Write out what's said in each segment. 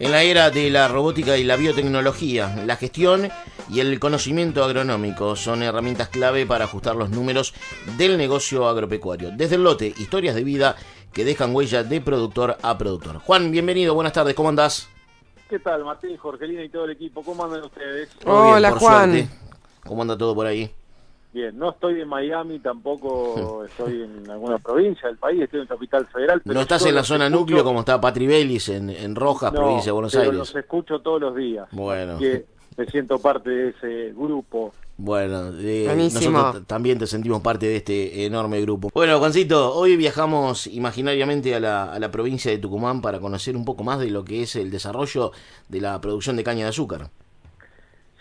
En la era de la robótica y la biotecnología, la gestión y el conocimiento agronómico son herramientas clave para ajustar los números del negocio agropecuario. Desde el lote, historias de vida que dejan huella de productor a productor. Juan, bienvenido, buenas tardes, ¿cómo andás? ¿Qué tal, Martín, Jorgelina y todo el equipo? ¿Cómo andan ustedes? Hola, Juan. ¿Cómo anda todo por ahí? Bien, no estoy en Miami, tampoco estoy en alguna provincia del país, estoy en Capital Federal. Pero ¿No estás en la zona núcleo como está Patri Bellis en, en Rojas, provincia de Buenos pero Aires? los escucho todos los días. Bueno. Que me siento parte de ese grupo. Bueno, eh, Buenísimo. nosotros también te sentimos parte de este enorme grupo. Bueno, Juancito, hoy viajamos imaginariamente a la, a la provincia de Tucumán para conocer un poco más de lo que es el desarrollo de la producción de caña de azúcar.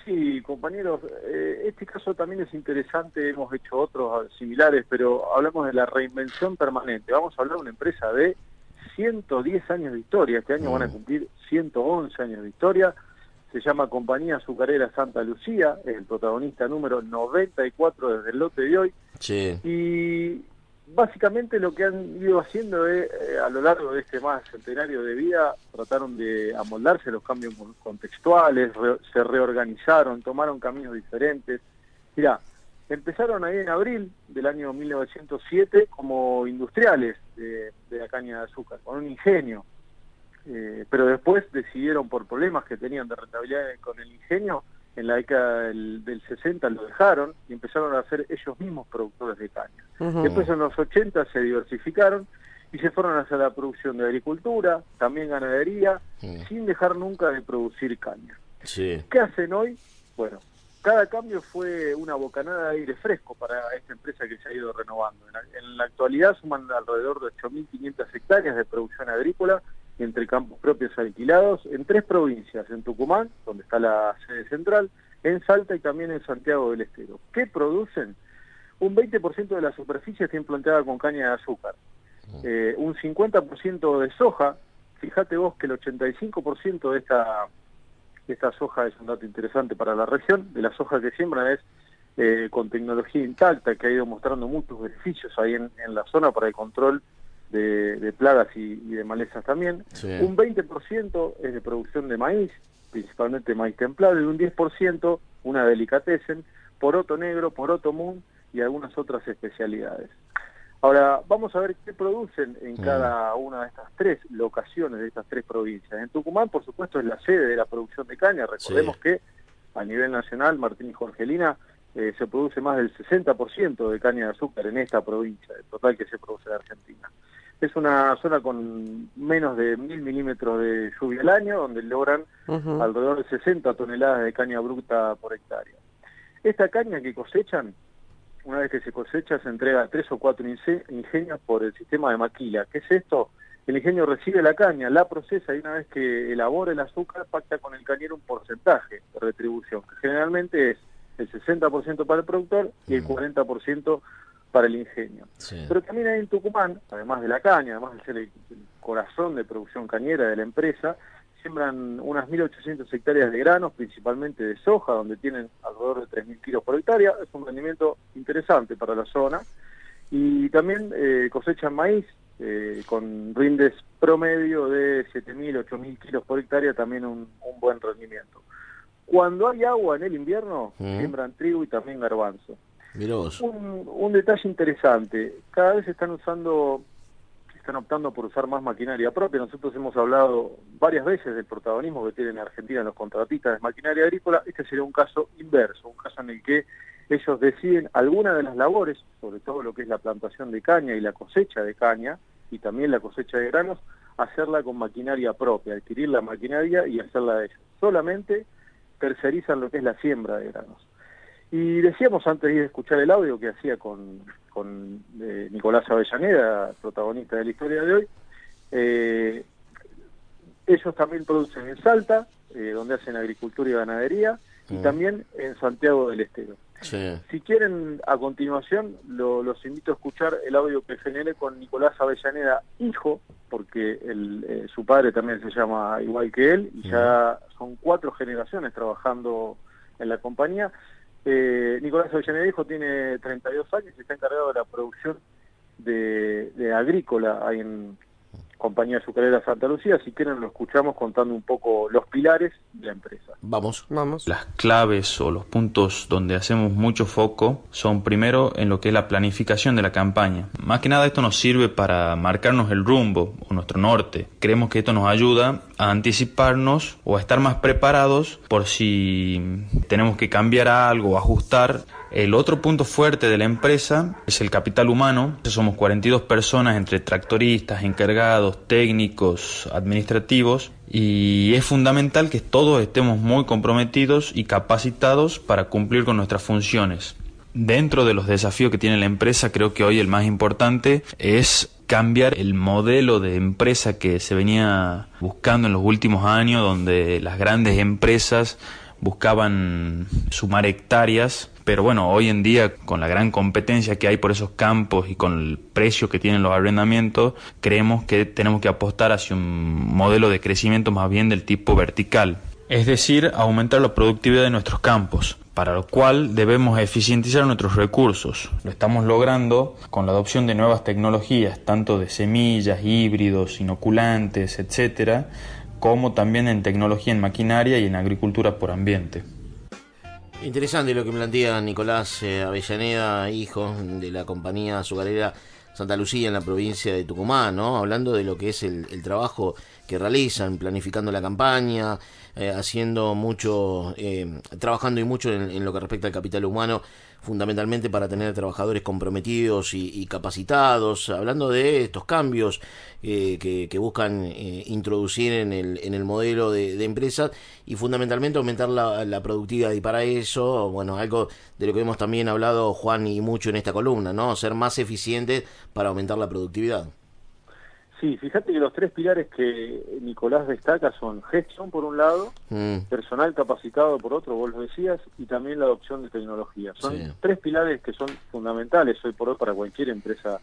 Sí, compañeros, eh, este caso también es interesante, hemos hecho otros similares, pero hablamos de la reinvención permanente. Vamos a hablar de una empresa de 110 años de historia, este año van a cumplir 111 años de historia, se llama Compañía Azucarera Santa Lucía, es el protagonista número 94 desde el lote de hoy, Sí. y básicamente lo que han ido haciendo es, eh, a lo largo de este más centenario de vida, trataron de amoldarse los cambios con- contextuales, se reorganizaron, tomaron caminos diferentes. Mirá, empezaron ahí en abril del año 1907 como industriales de, de la caña de azúcar, con un ingenio. Eh, pero después decidieron por problemas que tenían de rentabilidad con el ingenio, en la década del, del 60 lo dejaron y empezaron a ser ellos mismos productores de caña. Ujú. Después en los 80 se diversificaron y se fueron hacia la producción de agricultura, también ganadería, sin dejar nunca de producir caña. Sí. ¿Qué hacen hoy? Bueno, cada cambio fue una bocanada de aire fresco para esta empresa que se ha ido renovando. En la, en la actualidad suman alrededor de 8.500 hectáreas de producción agrícola entre campos propios alquilados en tres provincias, en Tucumán, donde está la sede central, en Salta y también en Santiago del Estero. ¿Qué producen? Un 20% de la superficie está implantada con caña de azúcar, eh, un 50% de soja, fíjate vos que el 85% de esta esta soja es un dato interesante para la región, de la soja que siembran es eh, con tecnología intacta, que ha ido mostrando muchos beneficios ahí en, en la zona para el control de, de plagas y, y de malezas también. Sí. Un 20% es de producción de maíz, principalmente maíz templado, y un 10% una delicatessen, poroto negro, poroto moon y algunas otras especialidades. Ahora, vamos a ver qué producen en Mm. cada una de estas tres locaciones, de estas tres provincias. En Tucumán, por supuesto, es la sede de la producción de caña. Recordemos Sí. que a nivel nacional, Martín y Jorgelina, eh, se produce más del 60% de caña de azúcar en esta provincia, el total que se produce en Argentina. Es una zona con menos de mil milímetros de lluvia al año, donde logran alrededor de 60 toneladas de caña bruta por hectárea. Esta caña que cosechan, una vez que se cosecha, se entrega a tres o cuatro ingenios por el sistema de maquila. ¿Qué es esto? El ingenio recibe la caña, la procesa y una vez que elabora el azúcar, pacta con el cañero un porcentaje de retribución, que generalmente es el 60% para el productor y el Mm. 40% para el ingenio. Sí. Pero también hay en Tucumán, además de la caña, además de ser el, corazón de producción cañera de la empresa, siembran unas 1.800 hectáreas de granos, principalmente de soja, donde tienen alrededor de 3.000 kilos por hectárea. Es un rendimiento interesante para la zona. Y también eh, cosechan maíz eh, con rindes promedio de 7.000, 8.000 kilos por hectárea, también un, un buen rendimiento. Cuando hay agua en el invierno, Mm. siembran trigo y también garbanzo. Un, detalle interesante, cada vez están usando, están optando por usar más maquinaria propia. Nosotros hemos hablado varias veces del protagonismo que tienen en Argentina los contratistas de maquinaria agrícola. Este sería un caso inverso, un caso en el que ellos deciden alguna de las labores, sobre todo lo que es la plantación de caña y la cosecha de caña, y también la cosecha de granos, hacerla con maquinaria propia, adquirir la maquinaria y hacerla de ellos. Solamente tercerizan lo que es la siembra de granos. Y decíamos antes de escuchar el audio que hacía con, con eh, Nicolás Avellaneda, protagonista de la historia de hoy, eh, ellos también producen en Salta, eh, donde hacen agricultura y ganadería, y Mm. también en Santiago del Estero. Sí. Si quieren, a continuación, lo- los invito a escuchar el audio que generé con Nicolás Avellaneda, hijo, porque el, eh, su padre también se llama igual que él, y ya son cuatro generaciones trabajando en la compañía. Eh, Nicolás Avellaneda, hijo, tiene 32 años y está encargado de la producción de, de agrícola ahí en, compañía azucarera Santa Lucía. Si quieren lo escuchamos contando un poco los pilares de la empresa. Vamos. Vamos. Las claves o los puntos donde hacemos mucho foco son primero en lo que es la planificación de la campaña. Más que nada esto nos sirve para marcarnos el rumbo o nuestro norte. Creemos que esto nos ayuda anticiparnos o a estar más preparados por si tenemos que cambiar algo ajustar el otro punto fuerte de la empresa es el capital humano. Somos 42 personas entre tractoristas, encargados, técnicos, administrativos y es fundamental que todos estemos muy comprometidos y capacitados para cumplir con nuestras funciones. Dentro de los desafíos que tiene la empresa, creo que hoy el más importante es cambiar el modelo de empresa que se venía buscando en los últimos años, donde las grandes empresas buscaban sumar hectáreas pero bueno, hoy en día con la gran competencia que hay por esos campos y con el precio que tienen los arrendamientos, creemos que tenemos que apostar hacia un modelo de crecimiento más bien del tipo vertical. Es decir, aumentar la productividad de nuestros campos, para lo cual debemos eficientizar nuestros recursos. Lo estamos logrando con la adopción de nuevas tecnologías, tanto de semillas, híbridos, inoculantes, etcétera, como también en tecnología en maquinaria y en agricultura por ambiente. Interesante lo que plantea Nicolás eh, Avellaneda, hijo de la compañía azucarera Santa Lucía en la provincia de Tucumán, ¿no? Hablando de lo que es el, trabajo que realizan, planificando la campaña, eh, haciendo mucho, eh, trabajando y mucho en, lo que respecta al capital humano fundamentalmente para tener trabajadores comprometidos y, capacitados, hablando de estos cambios eh, que, buscan eh, introducir en el, en el modelo de, de empresas y fundamentalmente aumentar la, productividad y para eso, bueno, algo de lo que hemos también hablado Juan y mucho en esta columna, ¿no? Ser más eficientes para aumentar la productividad. Sí, fíjate que los tres pilares que Nicolás destaca son gestión por un lado, mm. personal capacitado por otro, vos lo decías, y también la adopción de tecnología. Son tres pilares que son fundamentales hoy por hoy para cualquier empresa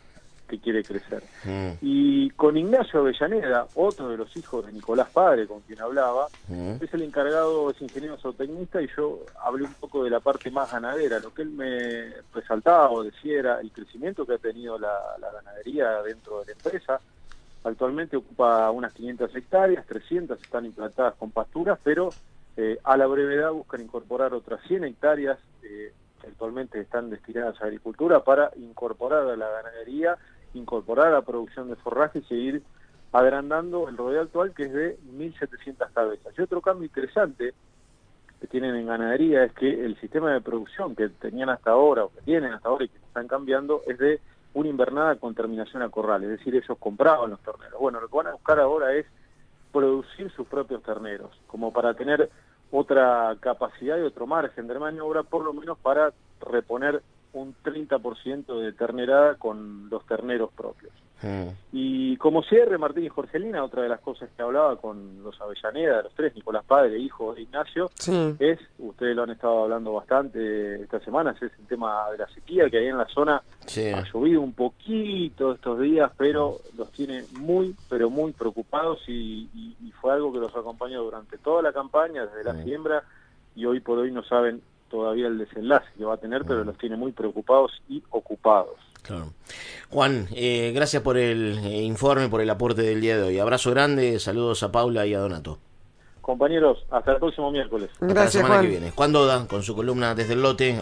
que quiere crecer. Mm. Y con Ignacio Avellaneda, otro de los hijos de Nicolás Padre, con quien hablaba, mm. es el encargado, es ingeniero zootecnista, y yo hablé un poco de la parte más ganadera. Lo que él me resaltaba o decía era el crecimiento que ha tenido la ganadería dentro de la empresa, Actualmente ocupa unas 500 hectáreas, 300 están implantadas con pasturas, pero eh, a la brevedad buscan incorporar otras 100 hectáreas eh, que actualmente están destinadas a agricultura para incorporar a la ganadería, incorporar a la producción de forraje y seguir agrandando el rodeo actual que es de 1.700 cabezas. Y otro cambio interesante que tienen en ganadería es que el sistema de producción que tenían hasta ahora o que tienen hasta ahora y que están cambiando es de una invernada con terminación a corral, es decir, ellos compraban los terneros. Bueno, lo que van a buscar ahora es producir sus propios terneros, como para tener otra capacidad y otro margen de maniobra, por lo menos para reponer un 30% de ternerada con los terneros propios. Mm. Y como cierre, Martín y Jorgelina, otra de las cosas que hablaba con los Avellaneda, los tres, Nicolás Padre, hijo de Ignacio, es, ustedes lo han estado hablando bastante estas semanas, es el tema de la sequía, que ahí en la zona ha llovido un poquito estos días, pero los tiene muy, pero muy preocupados y, fue algo que los acompañó durante toda la campaña, desde la siembra, y hoy por hoy no saben todavía el desenlace que va a tener, pero los tiene muy preocupados y ocupados. Claro. Juan, eh, gracias por el eh, informe, por el aporte del día de hoy. Abrazo grande, saludos a Paula y a Donato. Compañeros, hasta el próximo miércoles. Gracias, hasta la semana que viene. Juan Doda, con su columna desde el lote.